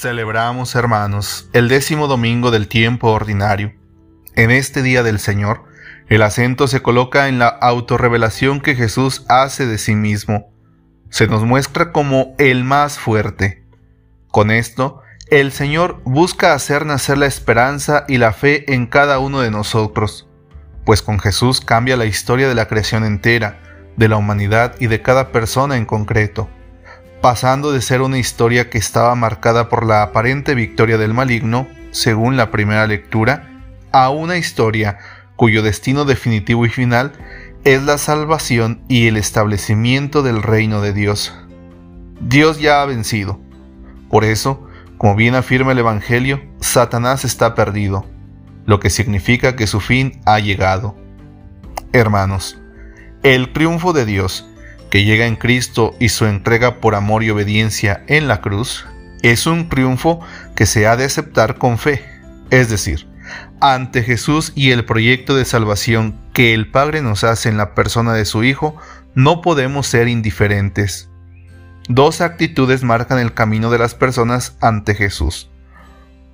Celebramos, hermanos, el décimo domingo del tiempo ordinario. En este día del Señor, el acento se coloca en la autorrevelación que Jesús hace de sí mismo. Se nos muestra como el más fuerte. Con esto, el Señor busca hacer nacer la esperanza y la fe en cada uno de nosotros, pues con Jesús cambia la historia de la creación entera, de la humanidad y de cada persona en concreto pasando de ser una historia que estaba marcada por la aparente victoria del maligno, según la primera lectura, a una historia cuyo destino definitivo y final es la salvación y el establecimiento del reino de Dios. Dios ya ha vencido. Por eso, como bien afirma el Evangelio, Satanás está perdido, lo que significa que su fin ha llegado. Hermanos, el triunfo de Dios que llega en Cristo y su entrega por amor y obediencia en la cruz, es un triunfo que se ha de aceptar con fe, es decir, ante Jesús y el proyecto de salvación que el Padre nos hace en la persona de su Hijo, no podemos ser indiferentes. Dos actitudes marcan el camino de las personas ante Jesús.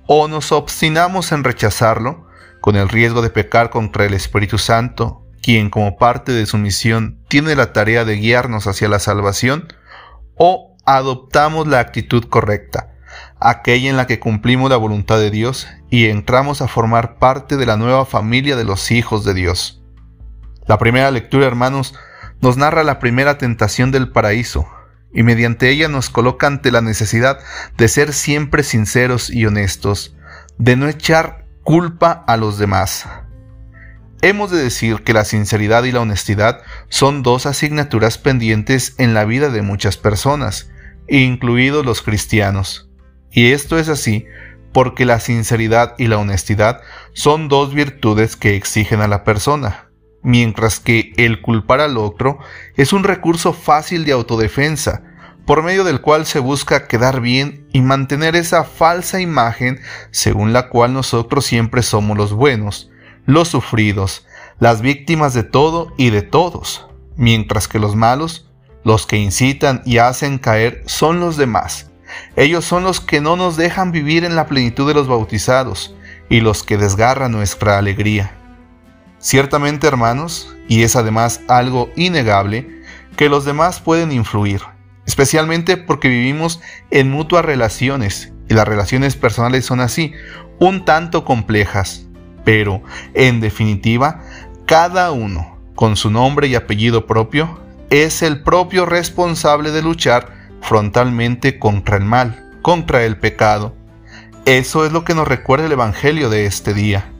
O nos obstinamos en rechazarlo, con el riesgo de pecar contra el Espíritu Santo quien como parte de su misión tiene la tarea de guiarnos hacia la salvación, o adoptamos la actitud correcta, aquella en la que cumplimos la voluntad de Dios y entramos a formar parte de la nueva familia de los hijos de Dios. La primera lectura, hermanos, nos narra la primera tentación del paraíso, y mediante ella nos coloca ante la necesidad de ser siempre sinceros y honestos, de no echar culpa a los demás, Hemos de decir que la sinceridad y la honestidad son dos asignaturas pendientes en la vida de muchas personas, incluidos los cristianos. Y esto es así porque la sinceridad y la honestidad son dos virtudes que exigen a la persona, mientras que el culpar al otro es un recurso fácil de autodefensa, por medio del cual se busca quedar bien y mantener esa falsa imagen según la cual nosotros siempre somos los buenos, los sufridos, las víctimas de todo y de todos, mientras que los malos, los que incitan y hacen caer, son los demás. Ellos son los que no nos dejan vivir en la plenitud de los bautizados y los que desgarran nuestra alegría. Ciertamente, hermanos, y es además algo innegable, que los demás pueden influir, especialmente porque vivimos en mutuas relaciones, y las relaciones personales son así, un tanto complejas, pero, en definitiva, cada uno, con su nombre y apellido propio, es el propio responsable de luchar frontalmente contra el mal, contra el pecado. Eso es lo que nos recuerda el Evangelio de este día.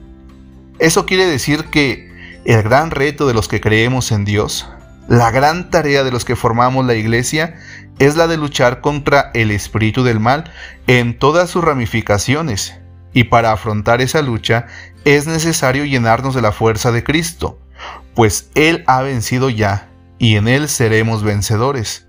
Eso quiere decir que el gran reto de los que creemos en Dios, la gran tarea de los que formamos la iglesia, es la de luchar contra el espíritu del mal en todas sus ramificaciones. Y para afrontar esa lucha es necesario llenarnos de la fuerza de Cristo, pues Él ha vencido ya, y en Él seremos vencedores.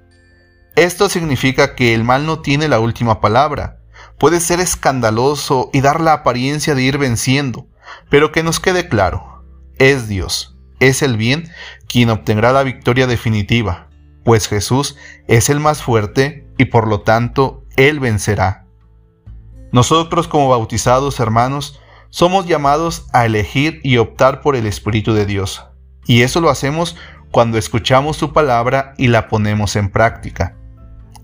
Esto significa que el mal no tiene la última palabra, puede ser escandaloso y dar la apariencia de ir venciendo, pero que nos quede claro, es Dios, es el bien quien obtendrá la victoria definitiva, pues Jesús es el más fuerte y por lo tanto Él vencerá. Nosotros como bautizados hermanos, somos llamados a elegir y optar por el Espíritu de Dios. Y eso lo hacemos cuando escuchamos su palabra y la ponemos en práctica.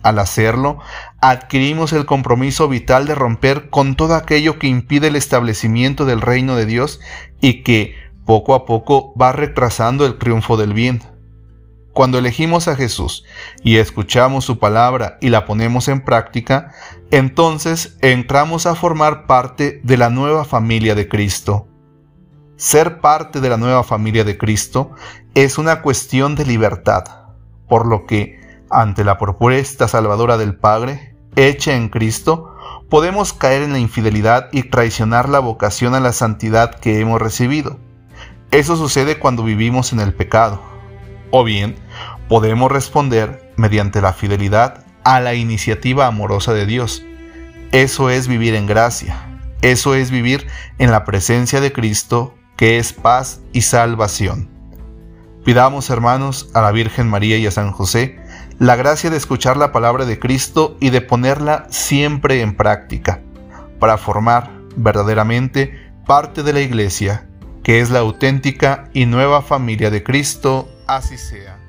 Al hacerlo, adquirimos el compromiso vital de romper con todo aquello que impide el establecimiento del reino de Dios y que poco a poco va retrasando el triunfo del bien. Cuando elegimos a Jesús y escuchamos su palabra y la ponemos en práctica, entonces entramos a formar parte de la nueva familia de Cristo. Ser parte de la nueva familia de Cristo es una cuestión de libertad, por lo que, ante la propuesta salvadora del Padre, hecha en Cristo, podemos caer en la infidelidad y traicionar la vocación a la santidad que hemos recibido. Eso sucede cuando vivimos en el pecado. O bien, podemos responder mediante la fidelidad a la iniciativa amorosa de Dios. Eso es vivir en gracia. Eso es vivir en la presencia de Cristo, que es paz y salvación. Pidamos, hermanos, a la Virgen María y a San José la gracia de escuchar la palabra de Cristo y de ponerla siempre en práctica, para formar verdaderamente parte de la Iglesia, que es la auténtica y nueva familia de Cristo, así sea.